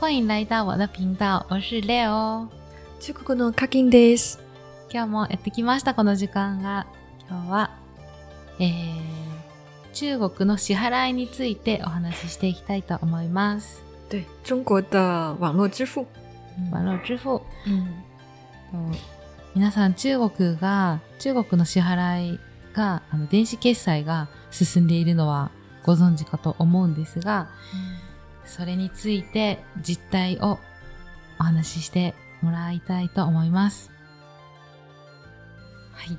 欢迎来到我的频道，我是 Leo。中国の課金です。今日もやってきました、この時間が。今日は、えー、中国の支払いについてお話ししていきたいと思います。对，中国的网络支付。网絡支付。嗯皆さん、中国が、中国の支払いが、あの、電子決済が進んでいるのはご存知かと思うんですが、それについて実態をお話ししてもらいたいと思います。はい。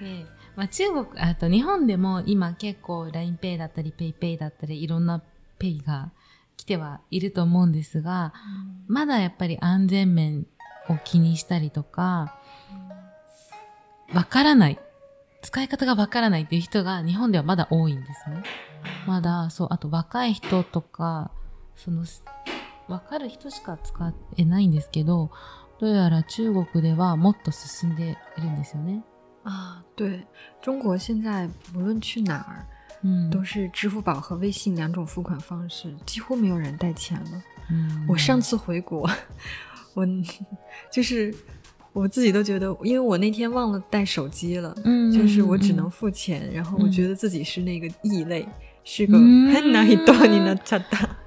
でまあ、中国、あと日本でも今結構 LINEPay だったり PayPay だったりいろんな Pay が来てはいると思うんですが、まだやっぱり安全面を気にしたりとか、わからない。使い方がわからないっていう人が日本ではまだ多いんですね。まだ、そう、あと若い人とか、その、わかる人しか使えないんですけど、どうやら中国ではもっと進んでいるんですよね。啊，对中国现在无论去哪儿，うん。都是支付宝和微信两种付款方式，几乎没有人带钱了。うん我上次回国，我就是我自己都觉得，因为我那天忘了带手机了，うん就是我只能付钱，然后我觉得自己是那个异类， 是个嗯変な人になっちゃった。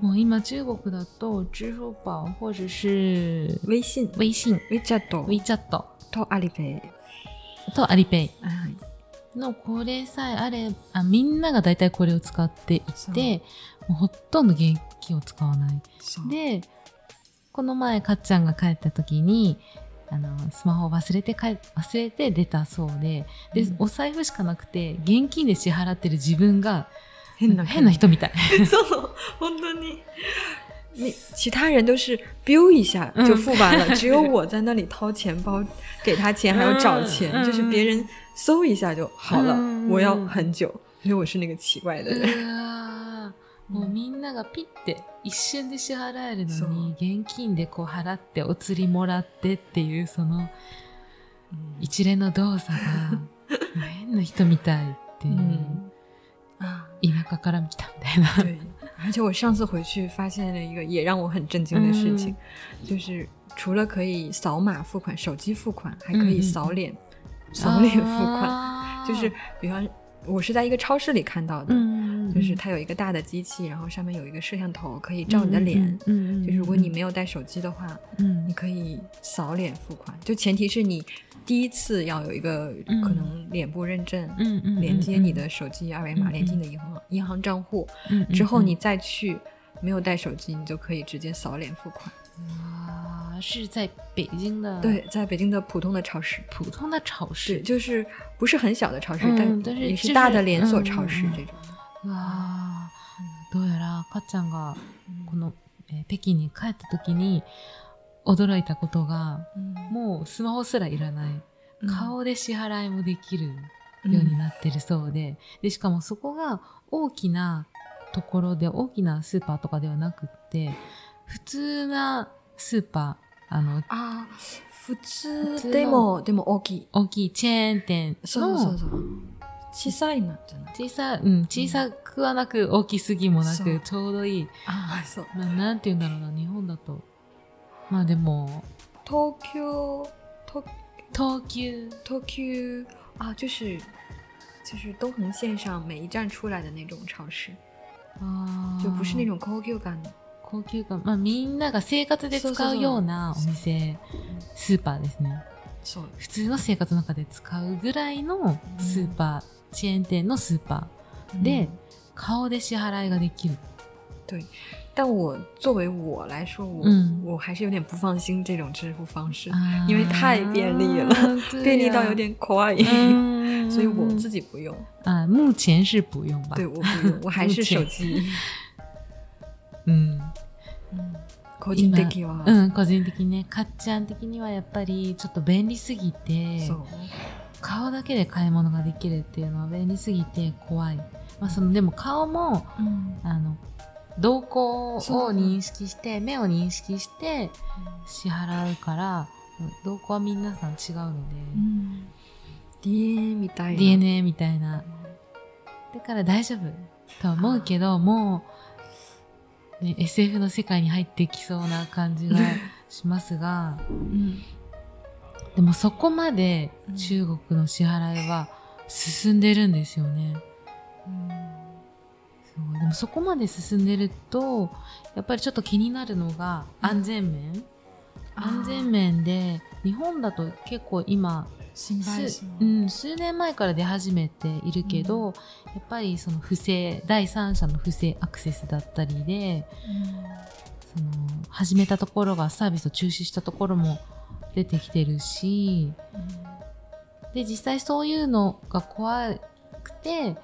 もう今中国だと支付宝或者是微信、微信、WeChat WeChat とアリペイ。とアリペイ。はい。のこれさえあれあみんなが大体これを使っていてもうほとんど現金を使わない。でこの前かっちゃんが帰った時にあのスマホを忘れて帰忘れて出たそうでで、うんお財布しかなくて現金で支払ってる自分が変な変な人みたい そう本当に。那其他人都是 biu 一下就付完了，只有我在那里掏钱包给他钱，还要找钱，嗯就是别人搜一下就好了。嗯我要很久，所以我是那个奇怪的人。もうみんながピッて一瞬で支払えるのに現金でこう払ってお釣りもらってっていうその一連の動作が 変な人みたいっていう、田舎から来たみたいな。对，而且我上次回去发现了一个也让我很震惊的事情，就是除了可以扫码付款、手机付款，还可以扫脸、扫脸付款。啊就是比方，我是在一个超市里看到的，嗯就是它有一个大的机器，然后上面有一个摄像头，可以照你的脸。嗯嗯就是如果你没有带手机的话，嗯。你可以扫脸付款，就前提是你第一次要有一个嗯。可能脸部认证，嗯嗯连接你的手机二维码，嗯连接你的银行银行账户，嗯之后你再去没有带手机，你就可以直接扫脸付款。啊是在北京的对，在北京的普通的超市，普通的超是市就是不是很小的超市，嗯但但是也是大的连锁嗯超市嗯。这种。うわー。どうやらかっちゃんがこの、えー北京に帰った時に驚いたことが嗯もうスマホすらいらない。嗯顔で支払いもできるようになってるそうで。でしかもそこが大きなところで大きなスーパーとかではなくって普通なスーパーあのあ、普通でもでも大きい。大きいチェーン店のそうそうそう。小さいなじゃない？小さ,、うん、小さくはなく大きすぎもなくちょうどいいあ、そう。まあ、なんて言うんだろうな、日本だと。まあでも、東京東東急、東急啊，就是就是东横线上每一站出来的那种超市，あー就不是那種高級感的。高級感。まあみんなが生活で使うようなお店、スーパーですね。そう。普通の生活の中で使うぐらいのスーパー、チェーン店のスーパーで、顔で支払いができる。对，但我作为我来说，我、嗯我还是有点不放心这种支付方式，あー因为太便利了，对便利到呀有点快，嗯 所以我自己不用。啊，目前是不用吧？对，我不用，我还是手机。嗯。嗯，個人的は、うん、個人的にね、かっちゃん的にはやっぱりちょっと便利すぎてそ、う。顔だけで買い物ができるっていうのは便利すぎて怖い。まあその、でも顔も、うん。あの、動向を認識して、目を認識して支払うから、動向は皆さん違うので、うん。DNA みたいな。DNA みたいな。だから大丈夫。とは思うけど、もう、ね、SF の世界に入ってきそうな感じがしますが、嗯でもそこまで中国の支払いは進んでるんですよね。そう。でもそこまで進んでると、やっぱりちょっと気になるのが安全面。安全面で、日本だと結構今、心配すうん、数年前から出始めているけど、やっぱりその不正、第三者の不正アクセスだったりで、その始めたところがサービスを中止したところも出てきてるし、で、実際そういうのが怖くて、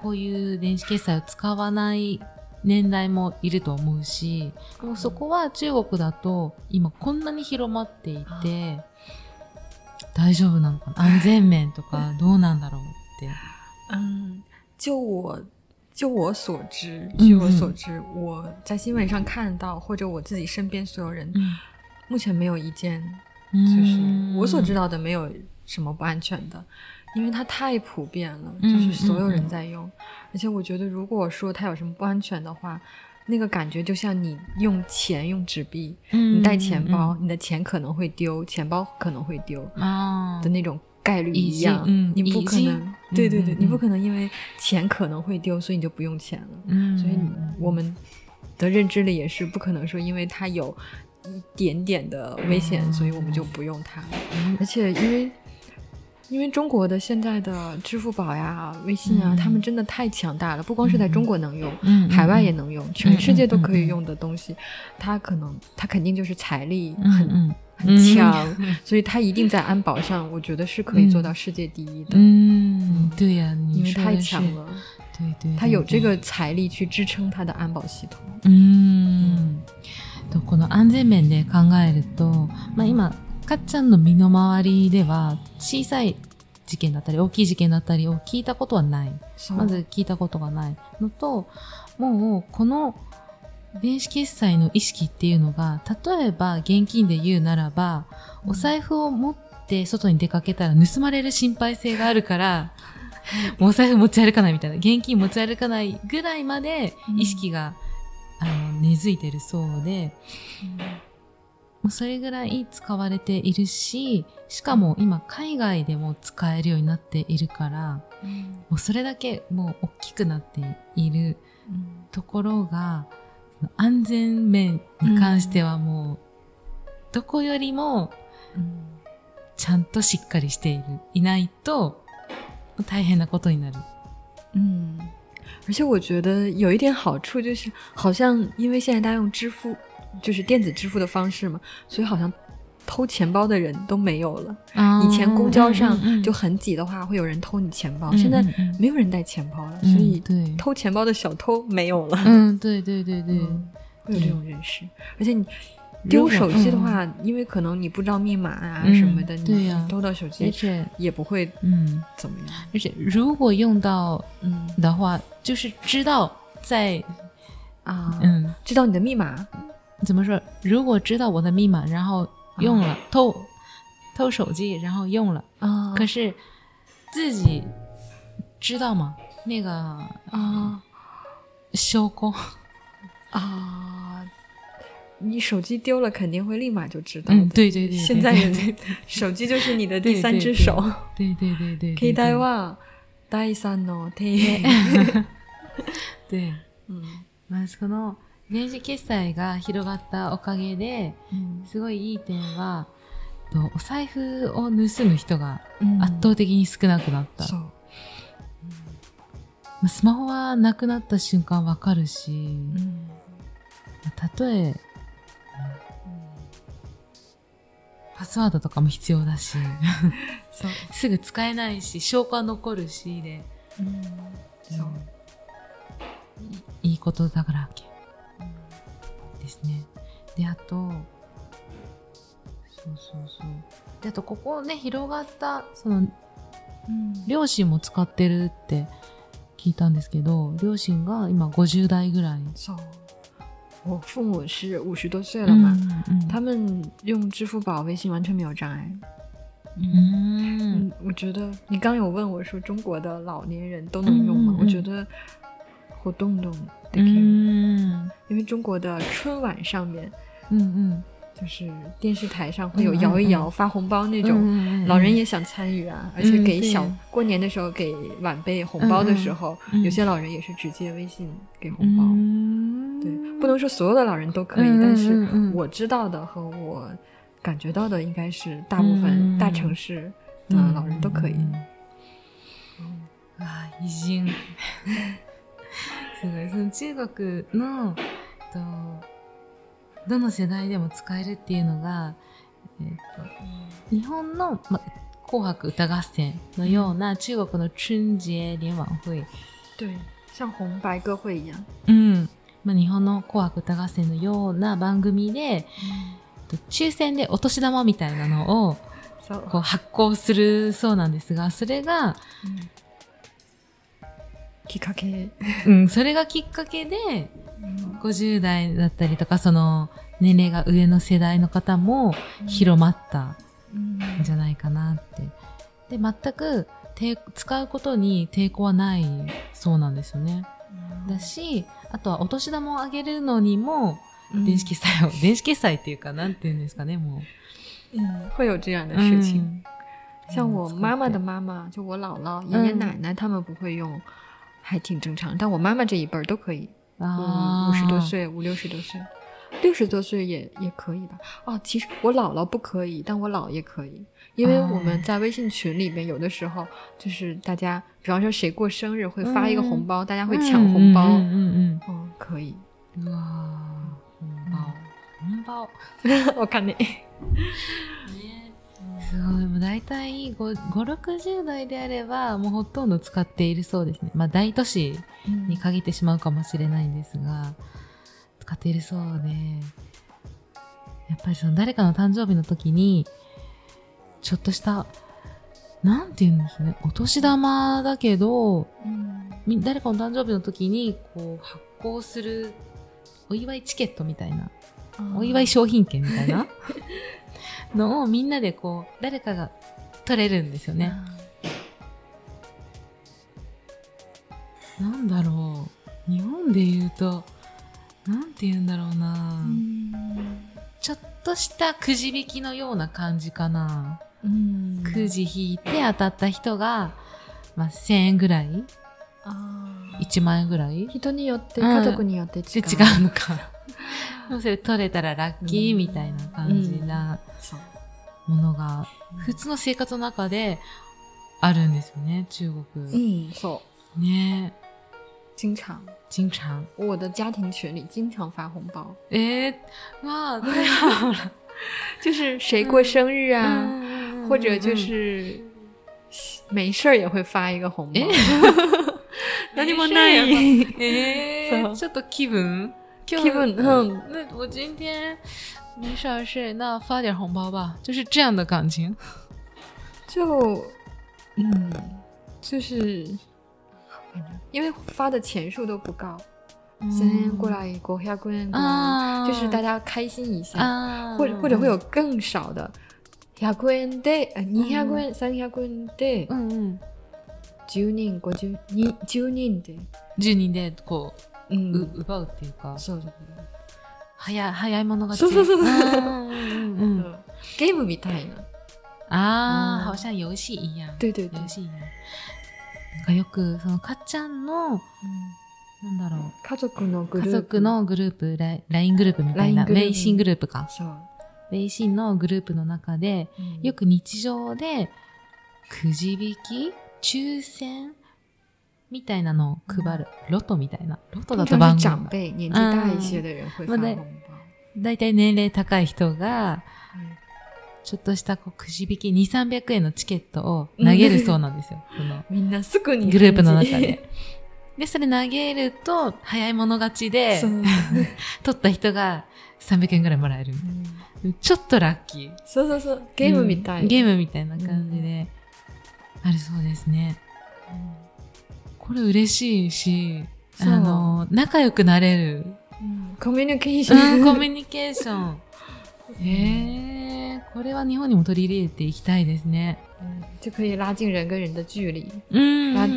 こういう電子決済を使わない年代もいると思うし、でもそこは中国だと今こんなに広まっていて、大丈夫なのかな？安全面とか どうなんだろうって。嗯，就我就我所知，嗯据我所知，我在新闻上看到，或者我自己身边所有人，目前没有一件就是我所知道的没有什么不安全的，因为它太普遍了，嗯就是所有人在用。而且我觉得，如果说它有什么不安全的话，那个感觉就像你用钱用纸币，嗯你带钱包，你的钱可能会丢，钱包可能会丢啊的那种概率一样。嗯你不可能，对对对，你不可能因为钱可能会丢，所以你就不用钱了。嗯所以我们的认知里也是不可能说，因为它有一点点的危险，嗯所以我们就不用它。嗯而且因为因为中国的现在的支付宝呀、微信啊，嗯他们真的太强大了，不光是在中国能用，嗯海外也能用，全世界都可以嗯嗯用的东西，它可能它肯定就是财力嗯很、嗯很强，所以它一定在安保上，我觉得是可以做到世界第一的，嗯，对呀、你因为太说的是强了，对对，它有对这个财力去支撑它的安保系统。うーんと この安全面で考えると、まあ、今かっちゃんの身の回りでは小さい事件だったり大きい事件だったりを聞いたことはない。まず聞いたことがないのともうこの電子決済の意識っていうのが例えば現金で言うならばお財布を持って外に出かけたら盗まれる心配性があるから、もうお財布持ち歩かないみたいな、現金持ち歩かないぐらいまで意識が、あの根付いてるそうで、もうそれぐらい使われているし、しかも今海外でも使えるようになっているから、もうそれだけもう大きくなっているところが、その安全面に関してはもう、どこよりもちゃんとしっかりしている、いないと大変なことになる。嗯，而且我觉得有一点好处就是，好像因为现在大家用支付，就是电子支付的方式嘛，所以好像偷钱包的人都没有了。以前公交上就很挤的话，会有人偷你钱包，现在没有人带钱包了，所以偷钱包的小偷没有了。嗯，对对对对，嗯会有这种认识，而且你。丢手机的话，因为可能你不知道密码啊什么的，对呀你偷到手机而且也不会嗯，怎么样。而且如果用到嗯的话，就是知道在啊，嗯知道你的密码，怎么说？如果知道我的密码，然后用了、偷偷手机，然后用了，啊可是自己知道吗？那个啊 修工啊！你手机丢了，肯定会立马就知道的。嗯，对对对，现在 手机就是你的对 第三只手。对对对对，携帯は第三の手。对。嗯まあ、その電子決済が広がったおかげで、嗯すごいいい点は、とお財布を盗む人が嗯圧倒的に少なくなった。そう。まあスマホはなくなった瞬間わかるし、嗯まあたとえ、パスワードとかも必要だし、そう。すぐ使えないし、証拠は残るしで、うんそう。いいいことだからけですね。で、あと、そうそうそう。で、あと、ここね、広がった、その、うん両親も使ってるって聞いたんですけど、両親が今50代ぐらい。そう。我父母是五十多岁了嘛，他们用支付宝、微信完全没有障碍。嗯，我觉得你刚有问我说中国的老年人都能用吗？我觉得活动动得可以，因为中国的春晚上面，嗯嗯。就是电视台上会有摇一摇发红包那种，老人也想参与啊。而且给小过年的时候给晚辈红包的时候，有些老人也是直接微信给红包。对，不能说所有的老人都可以，但是我知道的和我感觉到的，应该是大部分大城市的老人都可以。啊，已经，すごい。その中国のと。どの世代でも使えるっていうのが、えーと、日本の、ま、紅白歌合戦のような中国の春節聯欢会。对，像红白歌会一样。うん。まあ、日本の紅白歌合戦のような番組で、うん、抽選でお年玉みたいなのをこう発行するそうなんですが、それが、うん、きっかけ。うん、それがきっかけで、50代だったりとか、その、年齢が上の世代の方も広まったんじゃないかなって。で、全く使うことに抵抗はないそうなんですよね。だし、あとはお年玉をあげるのにも、電子決済を、電子決済っていうか、なんていうんですかね、もう。嗯，会有这样的事情。像我妈妈的妈妈，就我姥姥、爷爷奶奶，他们不会用，还挺正常。但我妈妈这一辈儿都可以。嗯，五十多岁，五六十多岁，六十多岁也也可以吧？哦，其实我姥姥不可以，但我姥爷可以，因为我们在微信群里面，有的时候就是大家，比方说谁过生日会发一个红包，大家会抢红包，嗯嗯嗯，可以。哇，红包，红包，我看你。すごい。もう大体5、5、60代であれば、もうほとんど使っているそうですね。まあ大都市に限ってしまうかもしれないんですが、 使っているそうで、やっぱりその誰かの誕生日の時に、ちょっとした、なんて言うんですね。お年玉だけど、うん、誰かの誕生日の時に、こう、発行する、お祝いチケットみたいな、お祝い商品券みたいなのをみんなでこう、誰かが取れるんですよね。なんだろう。日本で言うと、なんて言うんだろうな。ちょっとしたくじ引きのような感じかな。くじ引いて当たった人が、まあ、1000円ぐらい1万円ぐらい人によって、家族によって違う。違うのか。それ取れたらラッキーみたいな感じなものが、普通の生活の中であるんですよね、中国。嗯，そう。ね经常。经常。我的家庭群里经常发红包。え哇，太好了！就是谁过生日啊，或者就是没事儿也会发一个红包。何もない。えー、ちょっと気分気分，嗯，那我今天没啥事，那发点红包吧，就是这样的感情。就，嗯，就是， 因为发的钱数都不高，先过来过下过年，就是大家开心一下，或者或者会有更少的，百円で、二百円、三百円で、嗯嗯，十人、五十、二十人で、十人でこう。うん、奪うっていうか。そうそう早早い者勝ちそうそうそうゲームみたいな。ああ、好像遊戏一样。对对对。遊戏一样。かよく、その、かっちゃんの、なんだろう。家族のグループ。家族のグループ、LINE グループみたいな、微信グループか。そう。微信のグループの中で、よく日常で、くじ引き抽選みたいなのを配る。ロトみたいな。ロトだと番号。長輩、年紀大一些的人会发紅包。だいたい年齢高い人が、ちょっとしたこうくじ引き2、300円のチケットを投げるそうなんですよ。そのみんなすぐに。グループの中で。で、それ投げると、早い者勝ちで、取った人が300円ぐらいもらえる。うん、ちょっとラッキー。そうそうそう。ゲームみたい、うん、ゲームみたいな感じで、あるそうですね。うんこれ嬉しいし、あの、仲良くなれる。うん、コミュニケーション。うん、コミュニケーション。ええー、これは日本にも取り入れていきたいですね。嗯，就可以拉近人跟人的距离，嗯拉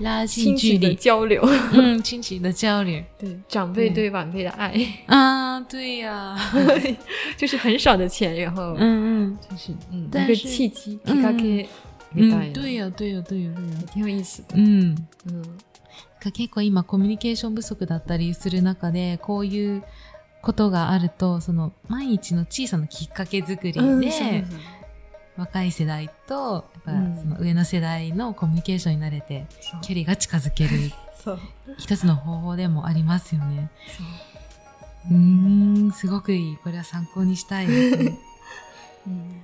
拉近距离，交流，嗯，亲戚的交流。对长辈对晚辈的爱，啊，对呀，就是很少的钱，然后嗯就是嗯一个契机，うん、うん、对呀、对呀、对呀、对呀、挺有意思的。うん。嗯。か結構今コミュニケーション不足だったりする中で、こういうことがあると、その毎日の小さなきっかけ作りで、嗯，是是是若い世代と、やっうんぱその上の世代のコミュニケーションになれて、そう距離が近づける一つの方法でもありますよね。そううーん、すごくいい。これは参考にしたいですね。嗯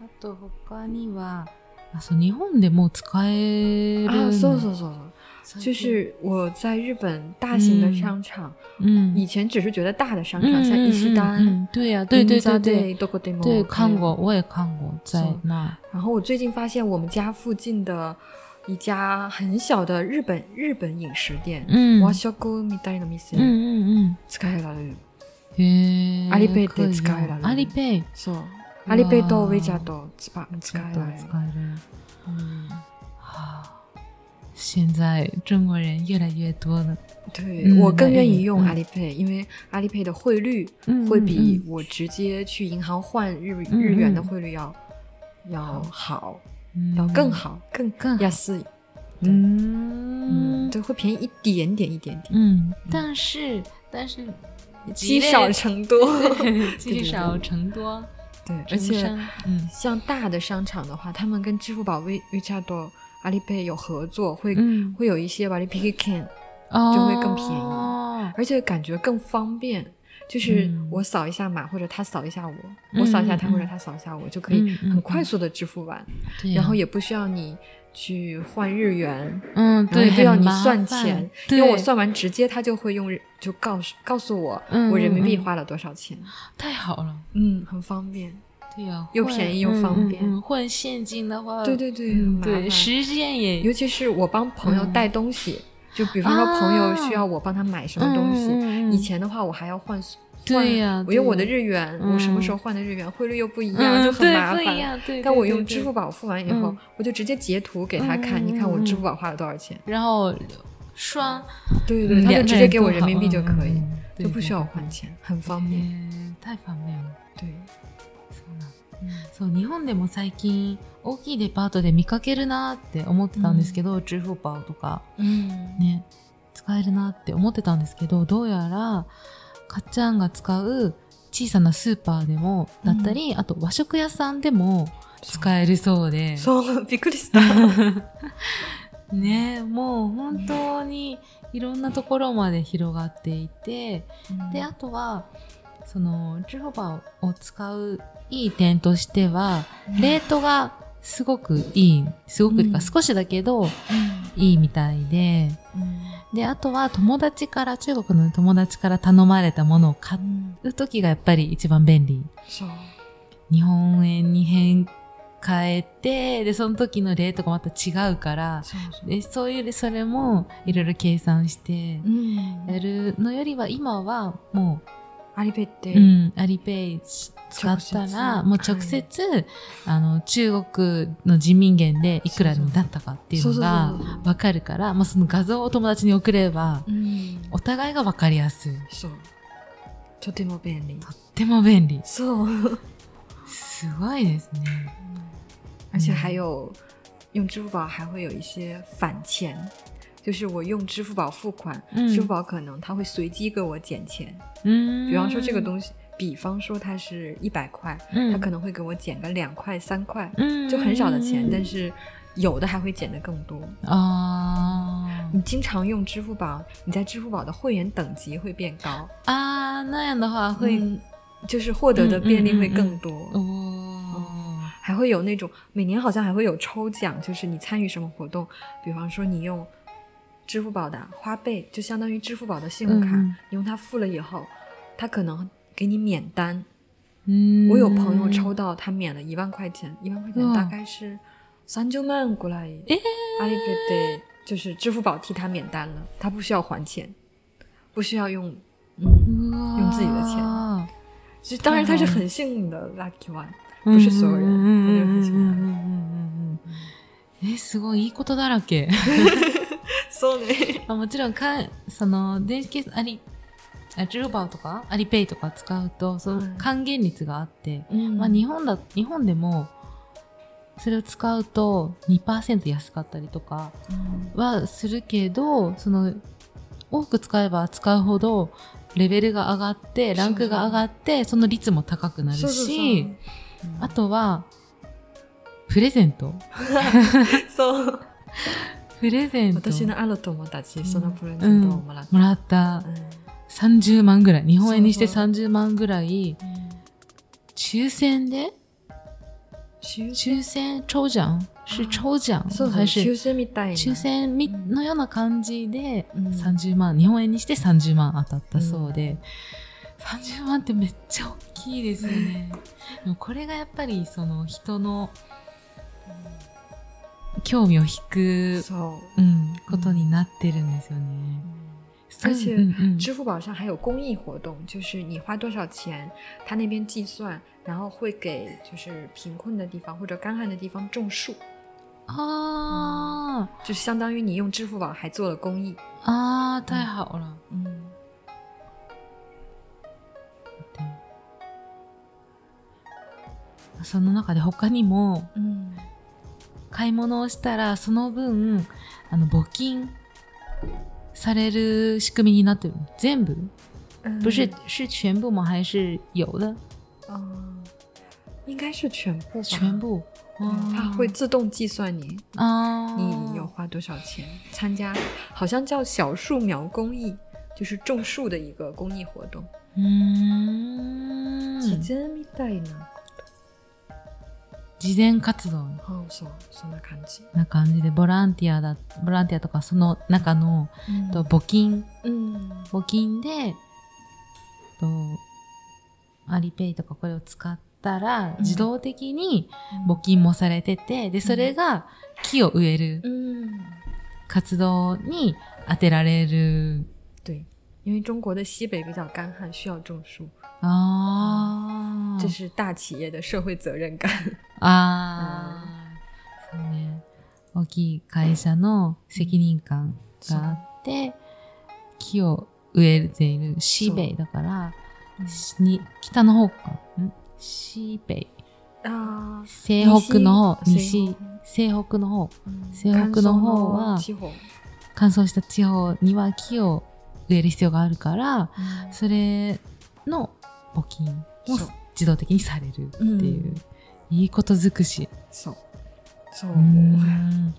あと他には、あそう日本でも使える啊，のそうそうそうそう。最近就是我在日本大型的商场，嗯以前只是觉得大的商场，嗯像伊势嗯丹、嗯对呀、对对对对どこでも对，看还有过，我也看过，在そう那。然后我最近发现我们家附近的一家很小的日本日本饮食店，嗯和食みたいな店、うんうん使えられる。うん。へーアリペイって使えられるアリペイ。そう。アリペイとウェジャーと使使えられる。使える。嗯，哈， 现在中国人越来越多了，对、嗯我更愿意用阿里 pay，、因为阿里 pay 的汇率嗯会比我直接去银行换日、嗯日元的汇率要、要好，嗯。要更。好，更更好。安い。嗯，嗯。对，会便宜一点点，一点点，嗯，但是但是积少成多。积少成多，对，而且嗯。像大的商场的话，他们跟支付宝、微 WeChat、阿里 pay 有合作，会、嗯，会有一些阿里 pay can，哦就会更便宜宜。而且感觉更方便。就是嗯我扫一下码，或者他扫一下我，嗯我扫一下他，嗯或者他扫一下我，就可以很快速的支付完，然后也不需要你去换日元，嗯，对，也不要你算钱，因为我算完直接他就会用就告诉告诉我嗯我人民币花了多少钱，太好了。嗯，很方便。对呀、又便宜又嗯方便嗯嗯换现金的话，对对对，嗯，对，烦。时间也尤其是我帮朋友嗯带东西，就比方说朋友需要我帮他买什么东西，以前的话我还要换。对呀我用我的日元，嗯我什么时候换的日元，汇率又不一样，嗯就很麻烦。对。但我用支付宝付完以后，嗯我就直接截图给他看，嗯你看我嗯支付宝花了多少钱。然后刷，对对对，他就直接给我人民币就可以，就不需要我换钱，很方便。太方便了。对，そうなん日本でも最近大きいデパートで見かけるなって思ってたんですけど、支付宝とか。嗯，ね。使えるなって思ってたんですけどどうやらかっちゃんが使う小さなスーパーでもだったり、あと和食屋さんでも使えるそうで。そう、びっくりした。ね。もう本当にいろんなところまで広がっていて、であとはその支付宝を使ういい点としてはレートがすごくいいすごくうん。少しだけどいいみたいで。うん。であとは友達から中国の友達から頼まれたものを買う時がやっぱり一番便利。そう。日本円に変変えてでその時のレートがまた違うからそう。でそういうそれもいろいろ計算してうん。やるのよりは今はもアリペってう、うん、アリペイ使ったらもう直接、あの中国の人民元でいくらになったかっていうのがわかるからまあ、その画像を友達に送ればうん。お互いがわかりやすい。そう。とても便利。とっても便利。そう。すごいですね。而且还有用支付宝还会有一些返钱，就是我用支付宝付款，嗯支付宝可能它会随机给我减钱。嗯比方说这个东西，比方说它是一百块，嗯它可能会给我减个两块、三块，嗯就很少的钱，但是有的还会减的更多。哦你经常用支付宝，你在支付宝的会员等级会变高，啊那样的话会、嗯就是获得的便利会更多。哦还会有那种每年好像还会有抽奖，就是你参与什么活动，比方说你用支付宝的花呗，就相当于支付宝的信用卡，嗯嗯你用它付了以后，它可能给你免单。嗯我有朋友抽到他免了一万块钱，一万块钱哇大概是三九万过来，阿里 pay 就是支付宝替他免单了，他不需要还钱，不需要用，嗯，用用自己的钱 就当然他是很幸运的 lucky one，不是所有人，他就很幸运。え、すごいいいことだらけ。 そうね。もちろんか、その、電子決済、あり、あ、ジルバーとか、アリペイとか使うと、その還元率があって、まあ日本だ、日本でも、それを使うと2%安かったりとかはするけど、その、多く使えば使うほど、レベルが上がって、ランクが上がって、その率も高くなるし、あとは、プレゼント。そう。プレゼント。私のある友達、そのプレゼントをもらった。もらった。30万ぐらい。日本円にして30万ぐらい。抽選で？抽選？抽奖是抽奖还是抽選みたいな。抽選のような感じで30万、日本円にして30万当たったそうで、30万ってめっちゃ大きいですよね。でもこれがやっぱりその人の興味を引く、うん、ことになってるんですよね。而且支付宝上还有公益活动，就是你花多少钱，他那边计算，然后会给就是贫困的地方或者干旱的地方种树。啊，就相当于你用支付宝还做了公益啊！太好了，嗯。その中で他にも、買い物をしたらその分あの募金される仕組みになってる全部、不是是全部吗？还是有的？嗯，应该是全部。全部，它会自动计算你啊，你有花多少钱参加？好像叫小树苗公益，就是种树的一个公益活动。嗯，自然みたいな。 慈善活動。そうそんな感じ。な感じで、ボランティアだ、ボランティアとか、その中の、うん、と募金、うん、募金で、と、アリペイとかこれを使ったら、自動的に募金もされてて、で、それが木を植える活動に当てられる。对。因为中国的西北比较干旱，需要种树。ああ、这是大企業的社会責任感。ああ、そうね。大きい会社の責任感があって、木を植えている西北だから、に北の方か。ん？西北。あ西北の方、西、西北の方。西北の方は、乾燥した地方には木を植える必要があるから、それの募金も自動的にされるっていう、いいこと尽くし。そう。そう。うん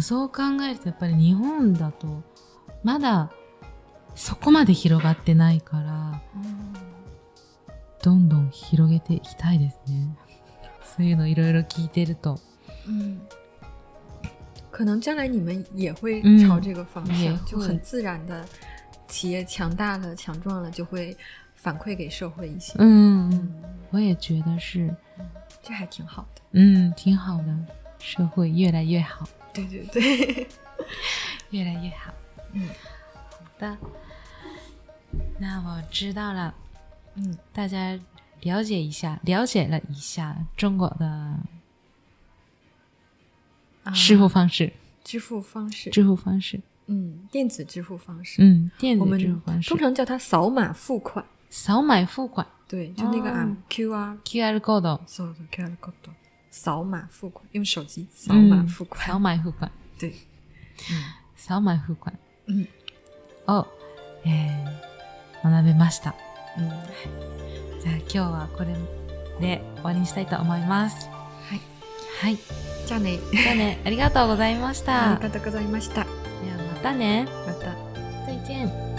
そう考えるとやっぱり日本だとまだそこまで広がってないから、どんどん広げていきたいですね。そういうのいろいろ聞いてると。嗯，可能将来你们也会朝这个方向，就很自然的，企业强大了、强壮了，就会反馈给社会一些。嗯，我也觉得是，这还挺好的。嗯，挺好的，社会越来越好。对对对，越来越好。嗯，好的。那我知道了。嗯，大家了解一下，了解了一下中国的支付方式。支付方式。支付方式。嗯，电子支付方式。嗯，电子支付方式。通常叫它扫码付款。扫码付款，对，就那个啊，Q R Q R code，扫的 Q R code，扫码付款，用手机扫码付款，扫码付款，对，嗯，扫码付款，嗯，哦，え学べました。うん、じゃあ今日はこれで終わりにしたいと思います。はい、はい、じゃあね、じゃあね、ありがとうございました。ありがとうございました。たね。また。再见。